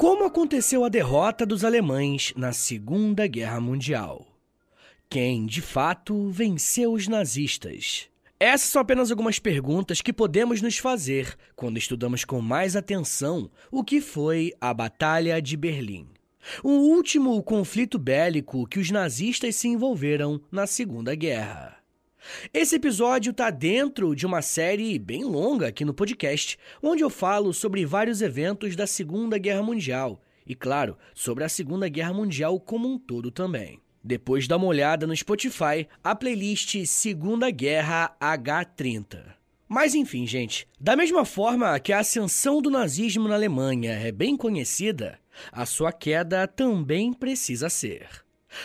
Como aconteceu a derrota dos alemães na Segunda Guerra Mundial? Quem, de fato, venceu os nazistas? Essas são apenas algumas perguntas que podemos nos fazer quando estudamos com mais atenção o que foi a Batalha de Berlim. O último conflito bélico que os nazistas se envolveram na Segunda Guerra. Esse episódio está dentro de uma série bem longa aqui no podcast, onde eu falo sobre vários eventos da Segunda Guerra Mundial e, claro, sobre a Segunda Guerra Mundial como um todo também. Depois dá uma olhada no Spotify, a playlist Segunda Guerra H30. Mas enfim, gente, da mesma forma que a ascensão do nazismo na Alemanha é bem conhecida, a sua queda também precisa ser.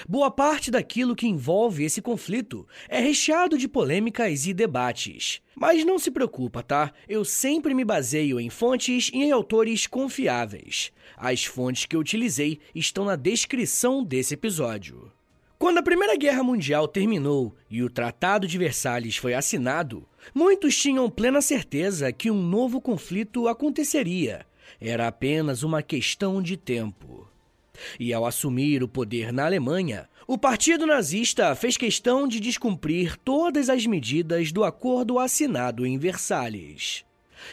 Boa parte daquilo que envolve esse conflito é recheado de polêmicas e debates. Mas não se preocupa, tá? Eu sempre me baseio em fontes e em autores confiáveis. As fontes que eu utilizei estão na descrição desse episódio. Quando a Primeira Guerra Mundial terminou e o Tratado de Versalhes foi assinado, muitos tinham plena certeza que um novo conflito aconteceria. Era apenas uma questão de tempo. E ao assumir o poder na Alemanha, o Partido Nazista fez questão de descumprir todas as medidas do acordo assinado em Versalhes.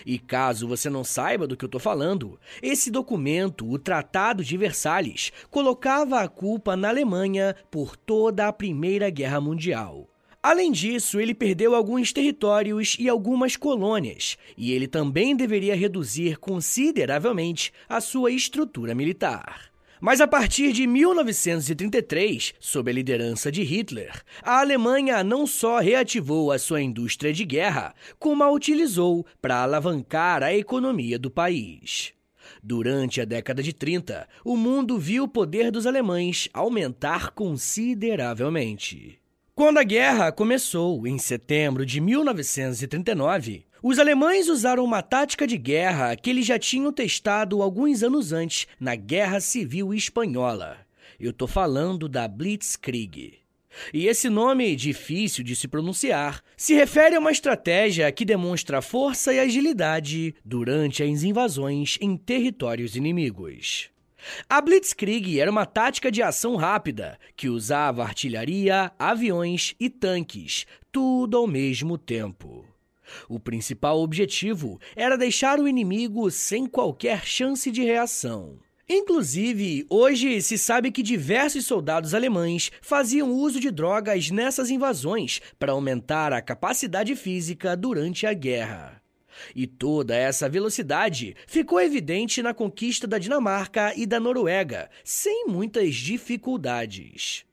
E caso você não saiba do que eu estou falando, esse documento, o Tratado de Versalhes, colocava a culpa na Alemanha por toda a Primeira Guerra Mundial. Além disso, ele perdeu alguns territórios e algumas colônias, e ele também deveria reduzir consideravelmente a sua estrutura militar. Mas a partir de 1933, sob a liderança de Hitler, a Alemanha não só reativou a sua indústria de guerra, como a utilizou para alavancar a economia do país. Durante a década de 30, o mundo viu o poder dos alemães aumentar consideravelmente. Quando a guerra começou, em setembro de 1939, os alemães usaram uma tática de guerra que eles já tinham testado alguns anos antes na Guerra Civil Espanhola. Eu tô falando da Blitzkrieg. E esse nome, difícil de se pronunciar, se refere a uma estratégia que demonstra força e agilidade durante as invasões em territórios inimigos. A Blitzkrieg era uma tática de ação rápida que usava artilharia, aviões e tanques, tudo ao mesmo tempo. O principal objetivo era deixar o inimigo sem qualquer chance de reação. Inclusive, hoje se sabe que diversos soldados alemães faziam uso de drogas nessas invasões para aumentar a capacidade física durante a guerra. E toda essa velocidade ficou evidente na conquista da Dinamarca e da Noruega, sem muitas dificuldades.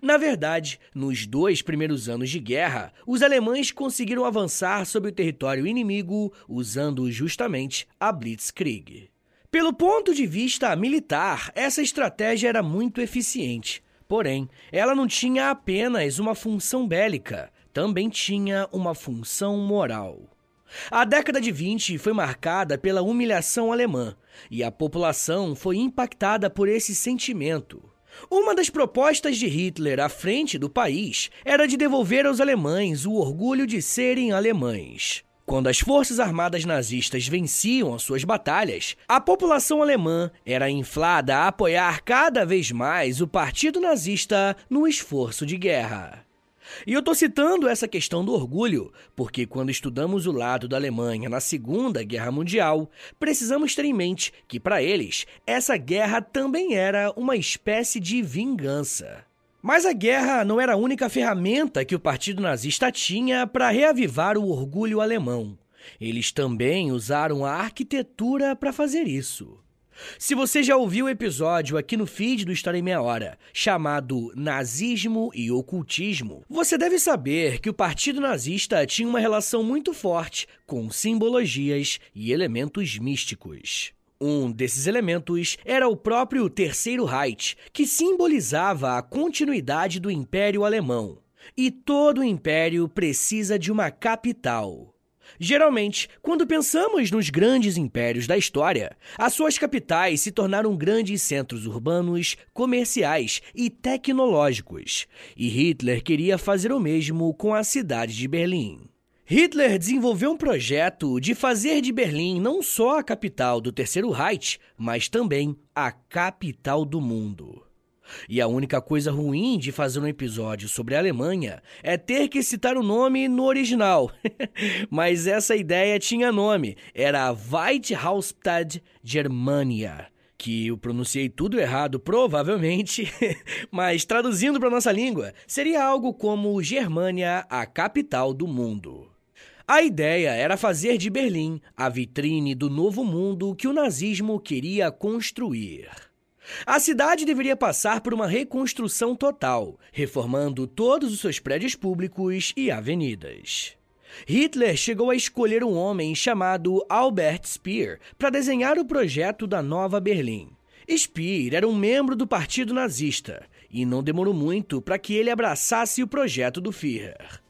Na verdade, nos dois primeiros anos de guerra, os alemães conseguiram avançar sobre o território inimigo usando justamente a Blitzkrieg. Pelo ponto de vista militar, essa estratégia era muito eficiente. Porém, ela não tinha apenas uma função bélica, também tinha uma função moral. A década de 20 foi marcada pela humilhação alemã, e a população foi impactada por esse sentimento. Uma das propostas de Hitler à frente do país era de devolver aos alemães o orgulho de serem alemães. Quando as forças armadas nazistas venciam as suas batalhas, a população alemã era inflada a apoiar cada vez mais o partido nazista no esforço de guerra. E eu estou citando essa questão do orgulho, porque quando estudamos o lado da Alemanha na Segunda Guerra Mundial, precisamos ter em mente que, para eles, essa guerra também era uma espécie de vingança. Mas a guerra não era a única ferramenta que o Partido Nazista tinha para reavivar o orgulho alemão. Eles também usaram a arquitetura para fazer isso. Se você já ouviu o episódio aqui no feed do História em Meia Hora, chamado Nazismo e Ocultismo, você deve saber que o Partido Nazista tinha uma relação muito forte com simbologias e elementos místicos. Um desses elementos era o próprio Terceiro Reich, que simbolizava a continuidade do Império Alemão. E todo império precisa de uma capital. Geralmente, quando pensamos nos grandes impérios da história, as suas capitais se tornaram grandes centros urbanos, comerciais e tecnológicos. E Hitler queria fazer o mesmo com a cidade de Berlim. Hitler desenvolveu um projeto de fazer de Berlim não só a capital do Terceiro Reich, mas também a capital do mundo. E a única coisa ruim de fazer um episódio sobre a Alemanha é ter que citar o nome no original. Mas essa ideia tinha nome, era Weithausstadt Germania. Que eu pronunciei tudo errado, provavelmente, mas traduzindo para nossa língua, seria algo como Germânia, a capital do mundo. A ideia era fazer de Berlim a vitrine do novo mundo que o nazismo queria construir. A cidade deveria passar por uma reconstrução total, reformando todos os seus prédios públicos e avenidas. Hitler chegou a escolher um homem chamado Albert Speer para desenhar o projeto da Nova Berlim. Speer era um membro do Partido Nazista e não demorou muito para que ele abraçasse o projeto do Führer.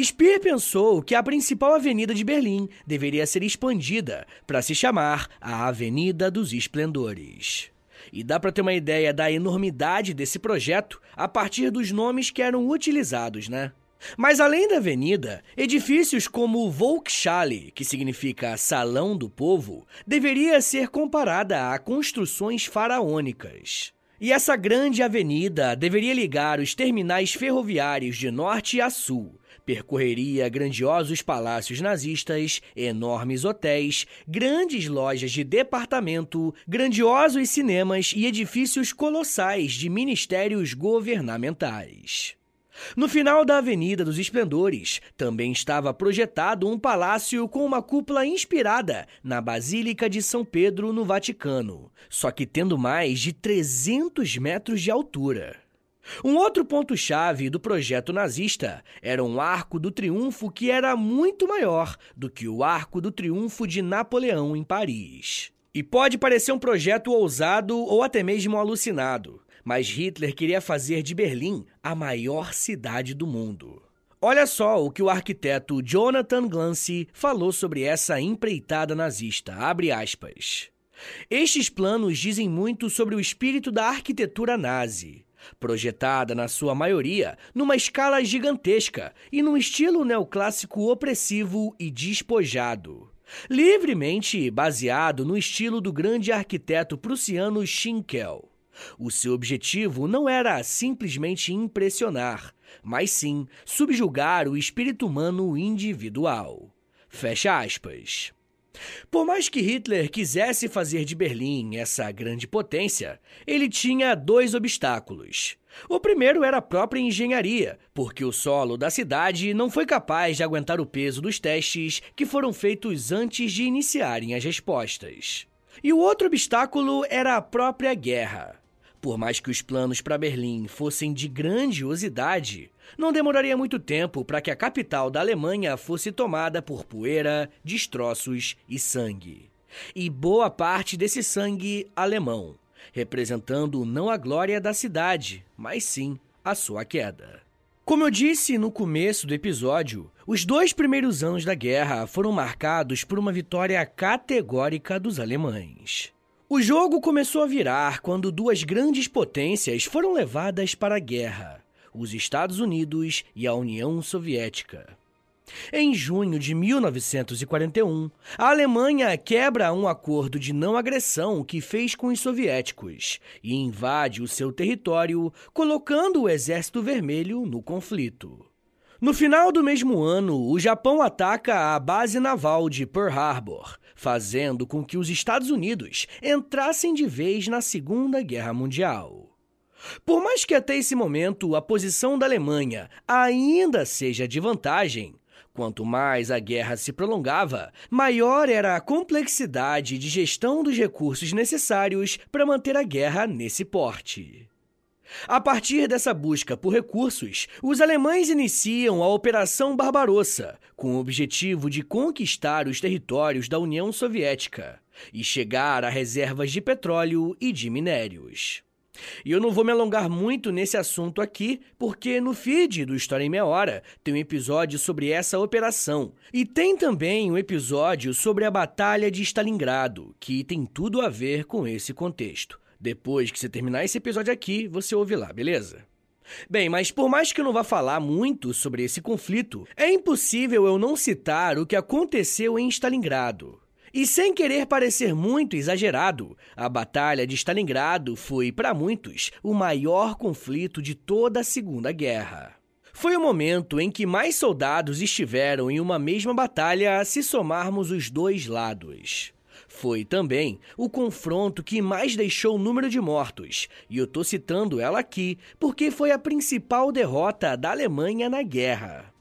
Speer pensou que a principal avenida de Berlim deveria ser expandida para se chamar a Avenida dos Esplendores. E dá para ter uma ideia da enormidade desse projeto a partir dos nomes que eram utilizados, né? Mas além da avenida, edifícios como Volkshalle, que significa Salão do Povo, deveria ser comparada a construções faraônicas. E essa grande avenida deveria ligar os terminais ferroviários de norte a sul, Percorreria grandiosos palácios nazistas, enormes hotéis, grandes lojas de departamento, grandiosos cinemas e edifícios colossais de ministérios governamentais. No final da Avenida dos Esplendores, também estava projetado um palácio com uma cúpula inspirada na Basílica de São Pedro, no Vaticano, só que tendo mais de 300 metros de altura. Um outro ponto-chave do projeto nazista era um arco do triunfo que era muito maior do que o arco do triunfo de Napoleão em Paris. E pode parecer um projeto ousado ou até mesmo alucinado, mas Hitler queria fazer de Berlim a maior cidade do mundo. Olha só o que o arquiteto Jonathan Glancy falou sobre essa empreitada nazista. Abre aspas. Estes planos dizem muito sobre o espírito da arquitetura nazi projetada na sua maioria numa escala gigantesca e num estilo neoclássico opressivo e despojado. Livremente baseado no estilo do grande arquiteto prussiano Schinkel. O seu objetivo não era simplesmente impressionar, mas sim subjugar o espírito humano individual. Fecha aspas. Por mais que Hitler quisesse fazer de Berlim essa grande potência, ele tinha dois obstáculos. O primeiro era a própria engenharia, porque o solo da cidade não foi capaz de aguentar o peso dos testes que foram feitos antes de iniciarem as respostas. E o outro obstáculo era a própria guerra. Por mais que os planos para Berlim fossem de grandiosidade, não demoraria muito tempo para que a capital da Alemanha fosse tomada por poeira, destroços e sangue. E boa parte desse sangue alemão, representando não a glória da cidade, mas sim a sua queda. Como eu disse no começo do episódio, os dois primeiros anos da guerra foram marcados por uma vitória categórica dos alemães. O jogo começou a virar quando duas grandes potências foram levadas para a guerra: os Estados Unidos e a União Soviética. Em junho de 1941, a Alemanha quebra um acordo de não agressão que fez com os soviéticos e invade o seu território, colocando o Exército Vermelho no conflito. No final do mesmo ano, o Japão ataca a base naval de Pearl Harbor, fazendo com que os Estados Unidos entrassem de vez na Segunda Guerra Mundial. Por mais que até esse momento a posição da Alemanha ainda seja de vantagem, quanto mais a guerra se prolongava, maior era a complexidade de gestão dos recursos necessários para manter a guerra nesse porte. A partir dessa busca por recursos, os alemães iniciam a Operação Barbarossa, com o objetivo de conquistar os territórios da União Soviética e chegar a reservas de petróleo e de minérios. E eu não vou me alongar muito nesse assunto aqui, porque no feed do História em Meia Hora tem um episódio sobre essa operação. E tem também um episódio sobre a Batalha de Stalingrado, que tem tudo a ver com esse contexto. Depois que você terminar esse episódio aqui, você ouve lá, beleza? Bem, mas por mais que eu não vá falar muito sobre esse conflito, é impossível eu não citar o que aconteceu em Stalingrado. E sem querer parecer muito exagerado, a Batalha de Stalingrado foi, para muitos, o maior conflito de toda a Segunda Guerra. Foi o momento em que mais soldados estiveram em uma mesma batalha se somarmos os dois lados. Foi também o confronto que mais deixou o número de mortos, e eu tô citando ela aqui porque foi a principal derrota da Alemanha na guerra.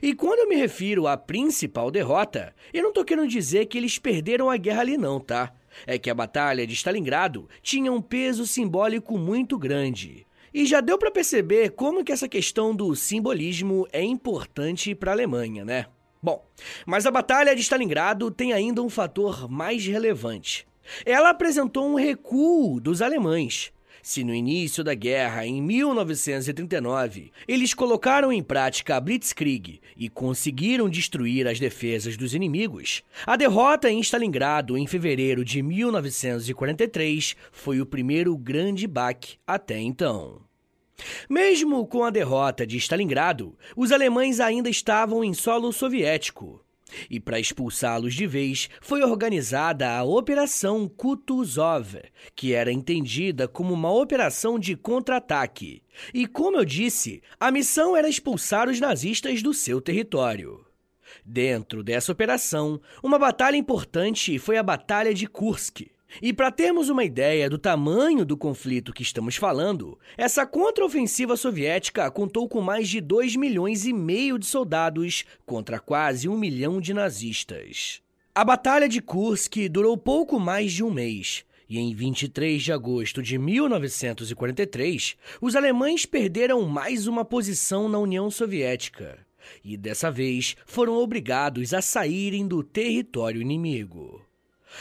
E quando eu me refiro à principal derrota, eu não tô querendo dizer que eles perderam a guerra ali não, tá? É que a batalha de Stalingrado tinha um peso simbólico muito grande. E já deu para perceber como que essa questão do simbolismo é importante para a Alemanha, né? Bom, mas a batalha de Stalingrado tem ainda um fator mais relevante. Ela apresentou um recuo dos alemães, se no início da guerra, em 1939, eles colocaram em prática a Blitzkrieg e conseguiram destruir as defesas dos inimigos, a derrota em Stalingrado em fevereiro de 1943 foi o primeiro grande baque até então. Mesmo com a derrota de Stalingrado, os alemães ainda estavam em solo soviético. E para expulsá-los de vez, foi organizada a Operação Kutuzov, que era entendida como uma operação de contra-ataque. E como eu disse, a missão era expulsar os nazistas do seu território. Dentro dessa operação, uma batalha importante foi a Batalha de Kursk. E para termos uma ideia do tamanho do conflito que estamos falando, essa contraofensiva soviética contou com mais de 2 milhões e meio de soldados contra quase um milhão de nazistas. A Batalha de Kursk durou pouco mais de um mês, e em 23 de agosto de 1943, os alemães perderam mais uma posição na União Soviética. E dessa vez foram obrigados a saírem do território inimigo.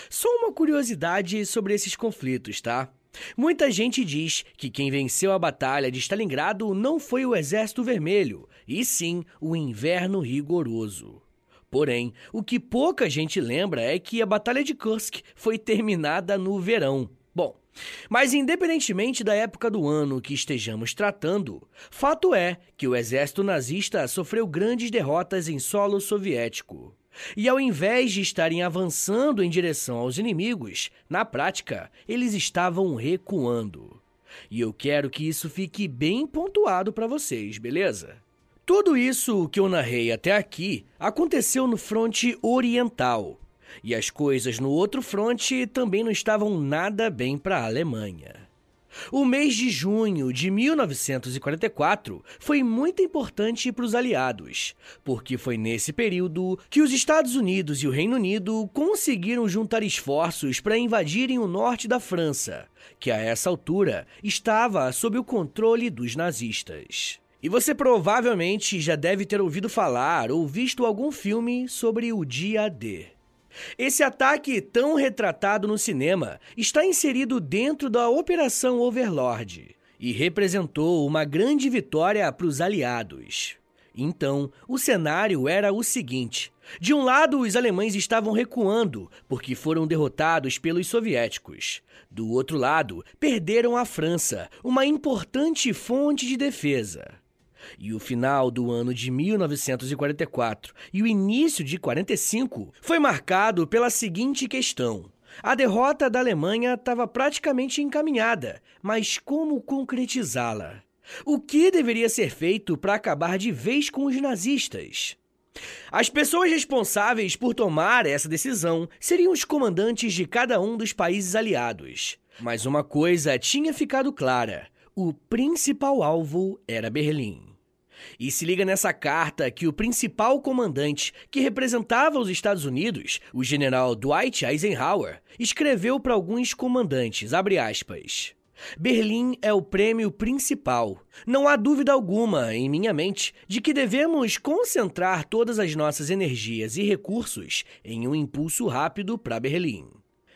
Só uma curiosidade sobre esses conflitos, tá? Muita gente diz que quem venceu a batalha de Stalingrado não foi o Exército Vermelho, e sim o Inverno Rigoroso. Porém, o que pouca gente lembra é que a Batalha de Kursk foi terminada no verão. Bom, mas independentemente da época do ano que estejamos tratando, fato é que o exército nazista sofreu grandes derrotas em solo soviético. E ao invés de estarem avançando em direção aos inimigos, na prática, eles estavam recuando. E eu quero que isso fique bem pontuado para vocês, beleza? Tudo isso que eu narrei até aqui aconteceu no fronte oriental. E as coisas no outro fronte também não estavam nada bem para a Alemanha. O mês de junho de 1944 foi muito importante para os aliados, porque foi nesse período que os Estados Unidos e o Reino Unido conseguiram juntar esforços para invadirem o norte da França, que a essa altura estava sob o controle dos nazistas. E você provavelmente já deve ter ouvido falar ou visto algum filme sobre o Dia D. Esse ataque tão retratado no cinema está inserido dentro da Operação Overlord e representou uma grande vitória para os aliados. Então, o cenário era o seguinte: de um lado, os alemães estavam recuando porque foram derrotados pelos soviéticos. Do outro lado, perderam a França, uma importante fonte de defesa. E o final do ano de 1944 e o início de 45 foi marcado pela seguinte questão: a derrota da Alemanha estava praticamente encaminhada, mas como concretizá-la? O que deveria ser feito para acabar de vez com os nazistas? As pessoas responsáveis por tomar essa decisão seriam os comandantes de cada um dos países aliados. Mas uma coisa tinha ficado clara: o principal alvo era Berlim. E se liga nessa carta que o principal comandante que representava os Estados Unidos, o general Dwight Eisenhower, escreveu para alguns comandantes, aspas, Berlim é o prêmio principal. Não há dúvida alguma, em minha mente, de que devemos concentrar todas as nossas energias e recursos em um impulso rápido para Berlim.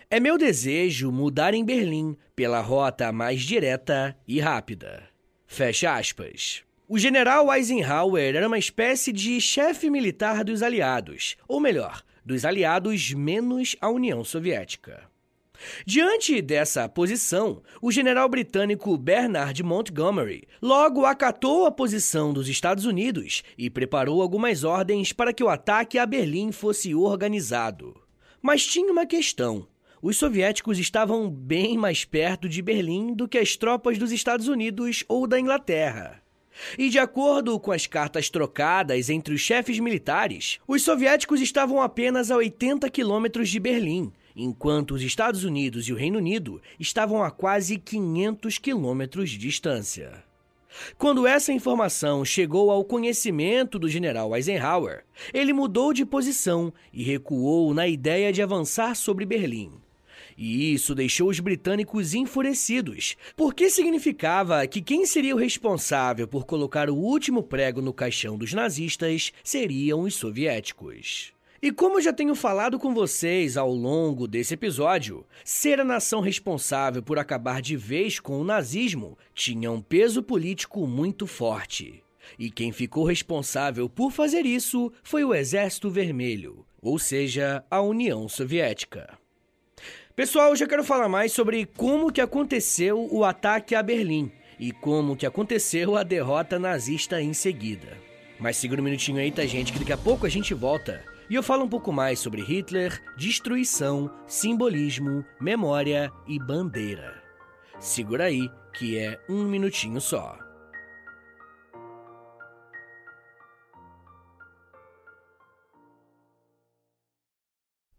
É meu desejo mudar em Berlim pela rota mais direta e rápida. Fecha aspas. O general Eisenhower era uma espécie de chefe militar dos aliados, ou melhor, dos aliados menos a União Soviética. Diante dessa posição, o general britânico Bernard Montgomery logo acatou a posição dos Estados Unidos e preparou algumas ordens para que o ataque a Berlim fosse organizado. Mas tinha uma questão. Os soviéticos estavam bem mais perto de Berlim do que as tropas dos Estados Unidos ou da Inglaterra. E de acordo com as cartas trocadas entre os chefes militares, os soviéticos estavam apenas a 80 quilômetros de Berlim, enquanto os Estados Unidos e o Reino Unido estavam a quase 500 quilômetros de distância. Quando essa informação chegou ao conhecimento do general Eisenhower, ele mudou de posição e recuou na ideia de avançar sobre Berlim. E isso deixou os britânicos enfurecidos, porque significava que quem seria o responsável por colocar o último prego no caixão dos nazistas seriam os soviéticos. E como já tenho falado com vocês ao longo desse episódio, ser a nação responsável por acabar de vez com o nazismo tinha um peso político muito forte. E quem ficou responsável por fazer isso foi o Exército Vermelho, ou seja, a União Soviética. Pessoal, eu já quero falar mais sobre como que aconteceu o ataque a Berlim e como que aconteceu a derrota nazista em seguida. Mas segura um minutinho aí, tá gente, que daqui a pouco a gente volta e eu falo um pouco mais sobre Hitler, destruição, simbolismo, memória e bandeira. Segura aí, que é um minutinho só.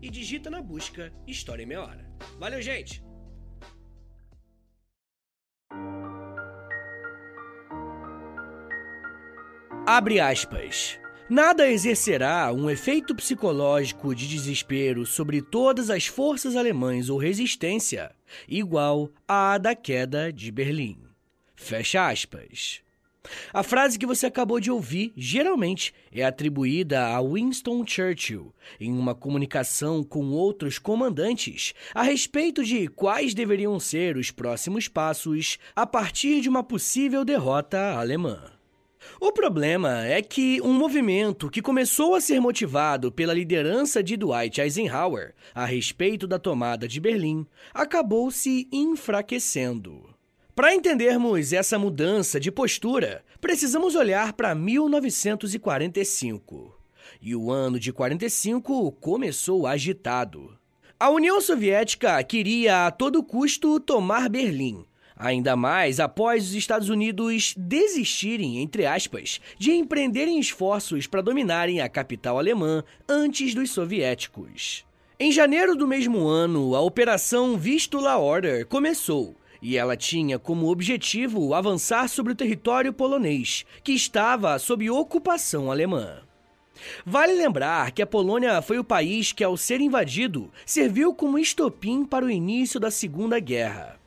e digita na busca História em Meia Hora. Valeu, gente! Abre aspas. Nada exercerá um efeito psicológico de desespero sobre todas as forças alemãs ou resistência igual à da queda de Berlim. Fecha aspas. A frase que você acabou de ouvir geralmente é atribuída a Winston Churchill em uma comunicação com outros comandantes a respeito de quais deveriam ser os próximos passos a partir de uma possível derrota alemã. O problema é que um movimento que começou a ser motivado pela liderança de Dwight Eisenhower a respeito da tomada de Berlim acabou se enfraquecendo. Para entendermos essa mudança de postura, precisamos olhar para 1945. E o ano de 45 começou agitado. A União Soviética queria a todo custo tomar Berlim, ainda mais após os Estados Unidos desistirem, entre aspas, de empreenderem esforços para dominarem a capital alemã antes dos soviéticos. Em janeiro do mesmo ano, a Operação Vistula Order começou e ela tinha como objetivo avançar sobre o território polonês, que estava sob ocupação alemã. Vale lembrar que a Polônia foi o país que, ao ser invadido, serviu como estopim para o início da Segunda Guerra.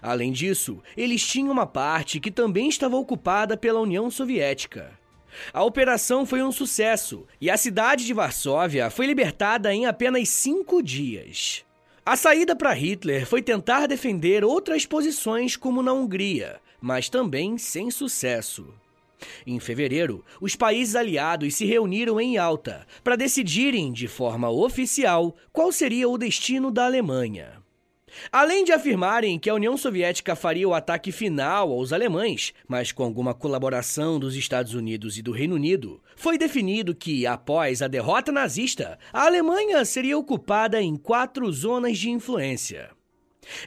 Além disso, eles tinham uma parte que também estava ocupada pela União Soviética. A operação foi um sucesso e a cidade de Varsóvia foi libertada em apenas cinco dias. A saída para Hitler foi tentar defender outras posições, como na Hungria, mas também sem sucesso. Em fevereiro, os países aliados se reuniram em Alta para decidirem, de forma oficial, qual seria o destino da Alemanha. Além de afirmarem que a União Soviética faria o ataque final aos alemães, mas com alguma colaboração dos Estados Unidos e do Reino Unido, foi definido que, após a derrota nazista, a Alemanha seria ocupada em quatro zonas de influência.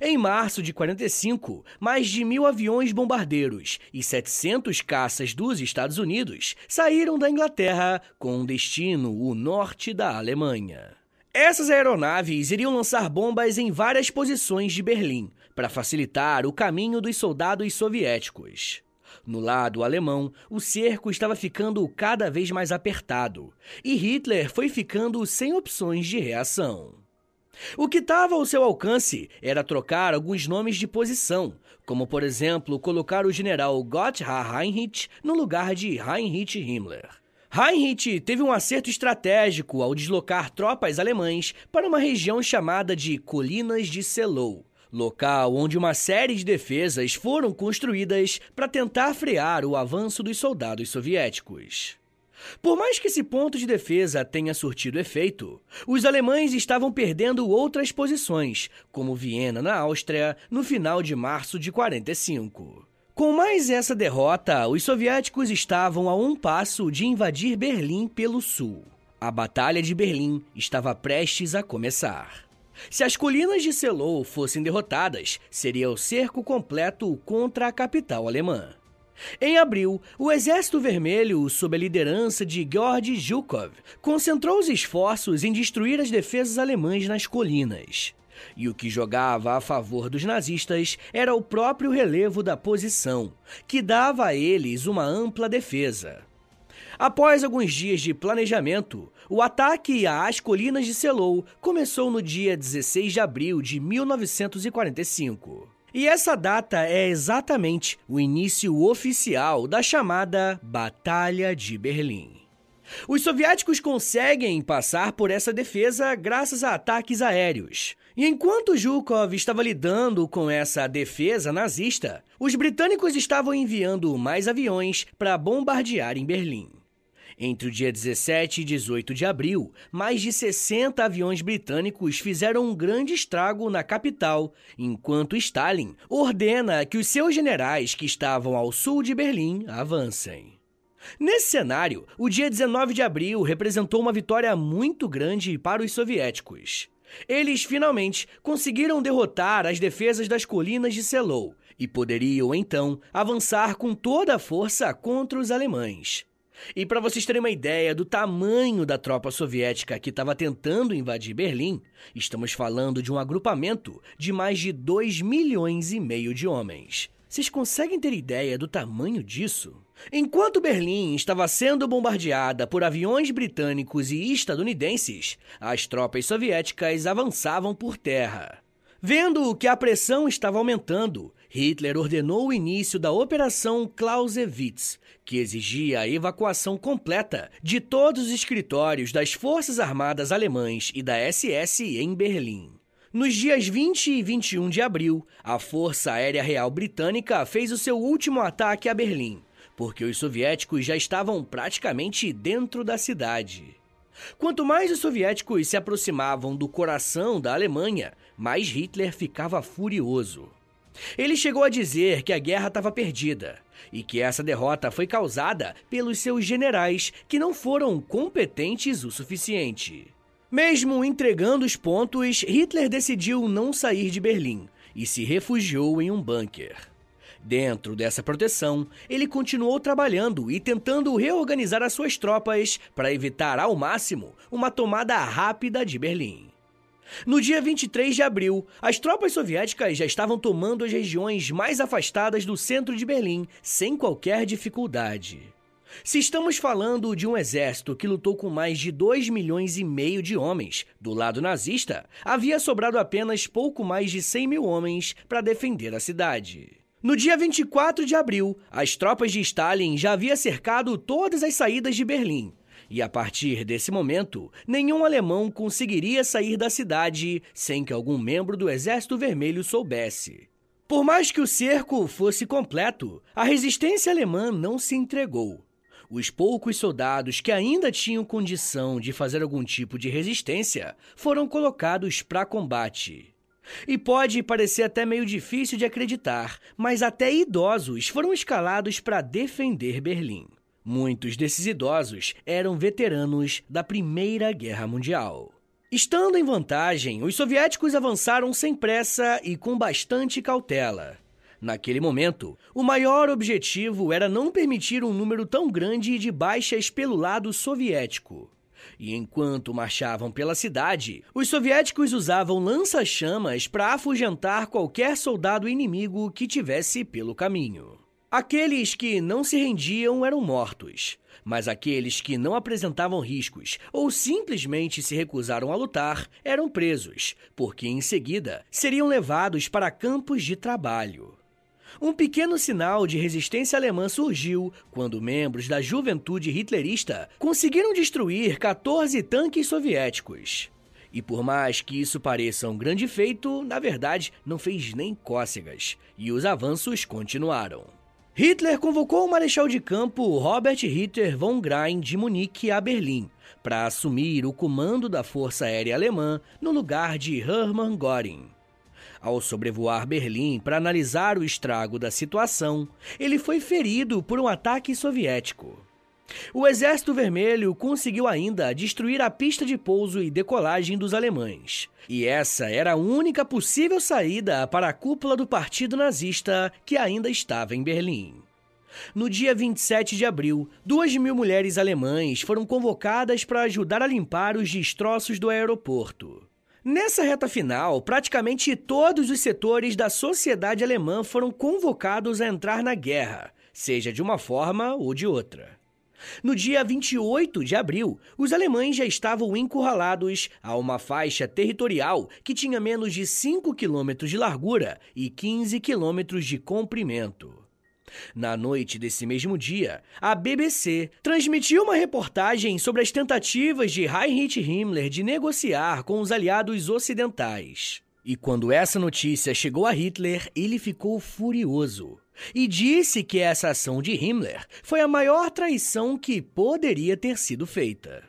Em março de 45, mais de mil aviões bombardeiros e 700 caças dos Estados Unidos saíram da Inglaterra com destino o norte da Alemanha. Essas aeronaves iriam lançar bombas em várias posições de Berlim, para facilitar o caminho dos soldados soviéticos. No lado alemão, o cerco estava ficando cada vez mais apertado, e Hitler foi ficando sem opções de reação. O que estava ao seu alcance era trocar alguns nomes de posição, como por exemplo colocar o general Gotthard Heinrich no lugar de Heinrich Himmler. Heinrich teve um acerto estratégico ao deslocar tropas alemães para uma região chamada de Colinas de Selow, local onde uma série de defesas foram construídas para tentar frear o avanço dos soldados soviéticos. Por mais que esse ponto de defesa tenha surtido efeito, os alemães estavam perdendo outras posições, como Viena, na Áustria, no final de março de 45. Com mais essa derrota, os soviéticos estavam a um passo de invadir Berlim pelo sul. A Batalha de Berlim estava prestes a começar. Se as colinas de Selow fossem derrotadas, seria o cerco completo contra a capital alemã. Em abril, o Exército Vermelho, sob a liderança de Georg Zhukov, concentrou os esforços em destruir as defesas alemãs nas colinas. E o que jogava a favor dos nazistas era o próprio relevo da posição, que dava a eles uma ampla defesa. Após alguns dias de planejamento, o ataque às colinas de Selou começou no dia 16 de abril de 1945. E essa data é exatamente o início oficial da chamada Batalha de Berlim. Os soviéticos conseguem passar por essa defesa graças a ataques aéreos. E enquanto Zhukov estava lidando com essa defesa nazista, os britânicos estavam enviando mais aviões para bombardear em Berlim. Entre o dia 17 e 18 de abril, mais de 60 aviões britânicos fizeram um grande estrago na capital, enquanto Stalin ordena que os seus generais que estavam ao sul de Berlim avancem. Nesse cenário, o dia 19 de abril representou uma vitória muito grande para os soviéticos. Eles finalmente conseguiram derrotar as defesas das colinas de Selow e poderiam então avançar com toda a força contra os alemães. E para vocês terem uma ideia do tamanho da tropa soviética que estava tentando invadir Berlim, estamos falando de um agrupamento de mais de 2 milhões e meio de homens. Vocês conseguem ter ideia do tamanho disso? Enquanto Berlim estava sendo bombardeada por aviões britânicos e estadunidenses, as tropas soviéticas avançavam por terra. Vendo que a pressão estava aumentando, Hitler ordenou o início da Operação Clausewitz, que exigia a evacuação completa de todos os escritórios das Forças Armadas Alemãs e da SS em Berlim. Nos dias 20 e 21 de abril, a Força Aérea Real Britânica fez o seu último ataque a Berlim, porque os soviéticos já estavam praticamente dentro da cidade. Quanto mais os soviéticos se aproximavam do coração da Alemanha, mais Hitler ficava furioso. Ele chegou a dizer que a guerra estava perdida e que essa derrota foi causada pelos seus generais que não foram competentes o suficiente. Mesmo entregando os pontos, Hitler decidiu não sair de Berlim e se refugiou em um bunker. Dentro dessa proteção, ele continuou trabalhando e tentando reorganizar as suas tropas para evitar ao máximo uma tomada rápida de Berlim. No dia 23 de abril, as tropas soviéticas já estavam tomando as regiões mais afastadas do centro de Berlim sem qualquer dificuldade. Se estamos falando de um exército que lutou com mais de 2 milhões e meio de homens, do lado nazista, havia sobrado apenas pouco mais de 100 mil homens para defender a cidade. No dia 24 de abril, as tropas de Stalin já haviam cercado todas as saídas de Berlim, e a partir desse momento, nenhum alemão conseguiria sair da cidade sem que algum membro do Exército Vermelho soubesse. Por mais que o cerco fosse completo, a resistência alemã não se entregou. Os poucos soldados que ainda tinham condição de fazer algum tipo de resistência foram colocados para combate. E pode parecer até meio difícil de acreditar, mas até idosos foram escalados para defender Berlim. Muitos desses idosos eram veteranos da Primeira Guerra Mundial. Estando em vantagem, os soviéticos avançaram sem pressa e com bastante cautela. Naquele momento, o maior objetivo era não permitir um número tão grande de baixas pelo lado soviético. E enquanto marchavam pela cidade, os soviéticos usavam lança-chamas para afugentar qualquer soldado inimigo que tivesse pelo caminho. Aqueles que não se rendiam eram mortos, mas aqueles que não apresentavam riscos ou simplesmente se recusaram a lutar eram presos, porque em seguida seriam levados para campos de trabalho. Um pequeno sinal de resistência alemã surgiu quando membros da juventude hitlerista conseguiram destruir 14 tanques soviéticos. E por mais que isso pareça um grande feito, na verdade não fez nem cócegas, e os avanços continuaram. Hitler convocou o marechal de campo Robert Ritter von Grein de Munique a Berlim para assumir o comando da Força Aérea Alemã no lugar de Hermann Göring. Ao sobrevoar Berlim para analisar o estrago da situação, ele foi ferido por um ataque soviético. O Exército Vermelho conseguiu ainda destruir a pista de pouso e decolagem dos alemães. E essa era a única possível saída para a cúpula do Partido Nazista que ainda estava em Berlim. No dia 27 de abril, duas mil mulheres alemãs foram convocadas para ajudar a limpar os destroços do aeroporto. Nessa reta final, praticamente todos os setores da sociedade alemã foram convocados a entrar na guerra, seja de uma forma ou de outra. No dia 28 de abril, os alemães já estavam encurralados a uma faixa territorial que tinha menos de 5 quilômetros de largura e 15 quilômetros de comprimento. Na noite desse mesmo dia, a BBC transmitiu uma reportagem sobre as tentativas de Heinrich Himmler de negociar com os aliados ocidentais. E quando essa notícia chegou a Hitler, ele ficou furioso e disse que essa ação de Himmler foi a maior traição que poderia ter sido feita.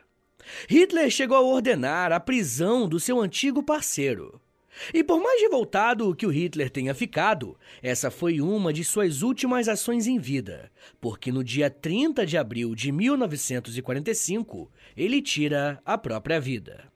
Hitler chegou a ordenar a prisão do seu antigo parceiro. E por mais revoltado que o Hitler tenha ficado, essa foi uma de suas últimas ações em vida, porque no dia 30 de abril de 1945 ele tira a própria vida.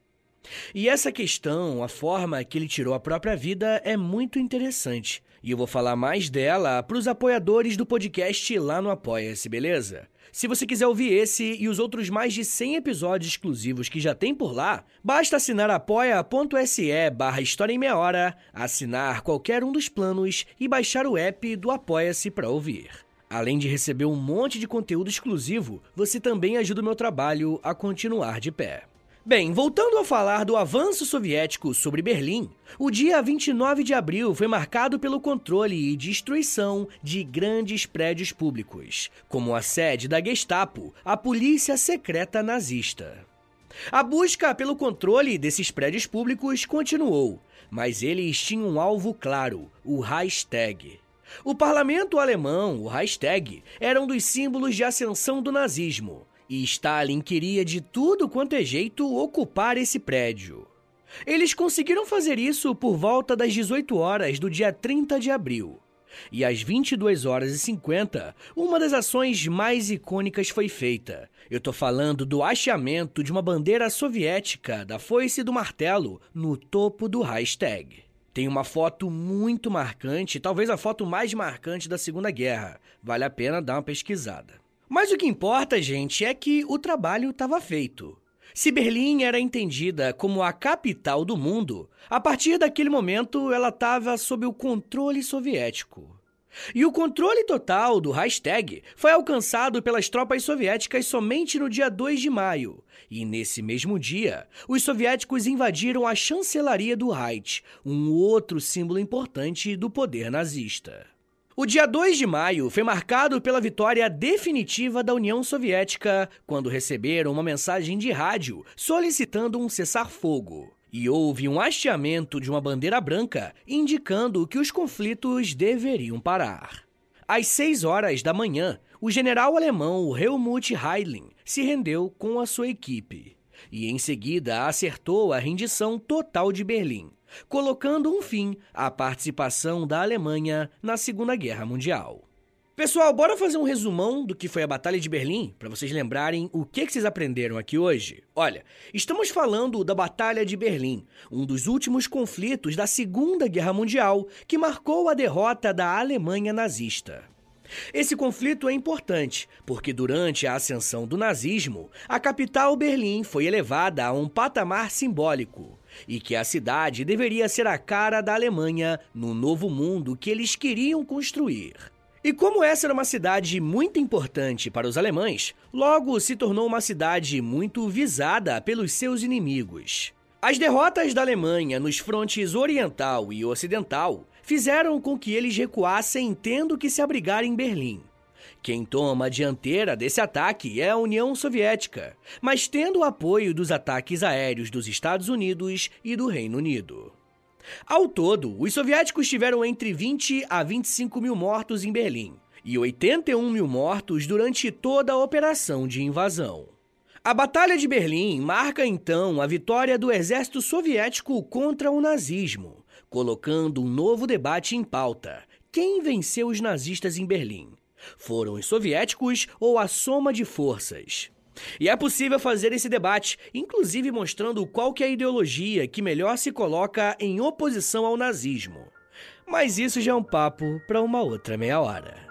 E essa questão, a forma que ele tirou a própria vida, é muito interessante. E eu vou falar mais dela para os apoiadores do podcast lá no Apoia-se, beleza? Se você quiser ouvir esse e os outros mais de 100 episódios exclusivos que já tem por lá, basta assinar apoia.se barra História em Meia Hora, assinar qualquer um dos planos e baixar o app do Apoia-se para ouvir. Além de receber um monte de conteúdo exclusivo, você também ajuda o meu trabalho a continuar de pé. Bem, voltando a falar do avanço soviético sobre Berlim, o dia 29 de abril foi marcado pelo controle e destruição de grandes prédios públicos, como a sede da Gestapo, a polícia secreta nazista. A busca pelo controle desses prédios públicos continuou, mas eles tinham um alvo claro: o Reichstag. O parlamento alemão, o Reichstag, era um dos símbolos de ascensão do nazismo e Stalin queria de tudo quanto é jeito ocupar esse prédio. Eles conseguiram fazer isso por volta das 18 horas do dia 30 de abril. E às 22 horas e 50, uma das ações mais icônicas foi feita. Eu tô falando do hasteamento de uma bandeira soviética da foice do martelo no topo do Reichstag. Tem uma foto muito marcante, talvez a foto mais marcante da Segunda Guerra. Vale a pena dar uma pesquisada. Mas o que importa, gente, é que o trabalho estava feito. Se Berlim era entendida como a capital do mundo, a partir daquele momento ela estava sob o controle soviético. E o controle total do Reichstag foi alcançado pelas tropas soviéticas somente no dia 2 de maio. E nesse mesmo dia, os soviéticos invadiram a chancelaria do Reich, um outro símbolo importante do poder nazista. O dia 2 de maio foi marcado pela vitória definitiva da União Soviética, quando receberam uma mensagem de rádio solicitando um cessar-fogo. E houve um hasteamento de uma bandeira branca indicando que os conflitos deveriam parar. Às 6 horas da manhã, o general alemão Helmut Heidling se rendeu com a sua equipe e em seguida acertou a rendição total de Berlim colocando um fim à participação da Alemanha na Segunda Guerra Mundial. Pessoal, bora fazer um resumão do que foi a Batalha de Berlim, para vocês lembrarem o que, que vocês aprenderam aqui hoje. Olha, estamos falando da Batalha de Berlim, um dos últimos conflitos da Segunda Guerra Mundial que marcou a derrota da Alemanha nazista. Esse conflito é importante porque, durante a ascensão do nazismo, a capital Berlim foi elevada a um patamar simbólico e que a cidade deveria ser a cara da Alemanha no novo mundo que eles queriam construir. E como essa era uma cidade muito importante para os alemães, logo se tornou uma cidade muito visada pelos seus inimigos. As derrotas da Alemanha nos frontes oriental e ocidental fizeram com que eles recuassem tendo que se abrigar em Berlim. Quem toma a dianteira desse ataque é a União Soviética, mas tendo o apoio dos ataques aéreos dos Estados Unidos e do Reino Unido. Ao todo, os soviéticos tiveram entre 20 a 25 mil mortos em Berlim e 81 mil mortos durante toda a operação de invasão. A Batalha de Berlim marca então a vitória do exército soviético contra o nazismo, colocando um novo debate em pauta: quem venceu os nazistas em Berlim? Foram os soviéticos ou a soma de forças? E é possível fazer esse debate, inclusive mostrando qual que é a ideologia que melhor se coloca em oposição ao nazismo. Mas isso já é um papo para uma outra meia hora.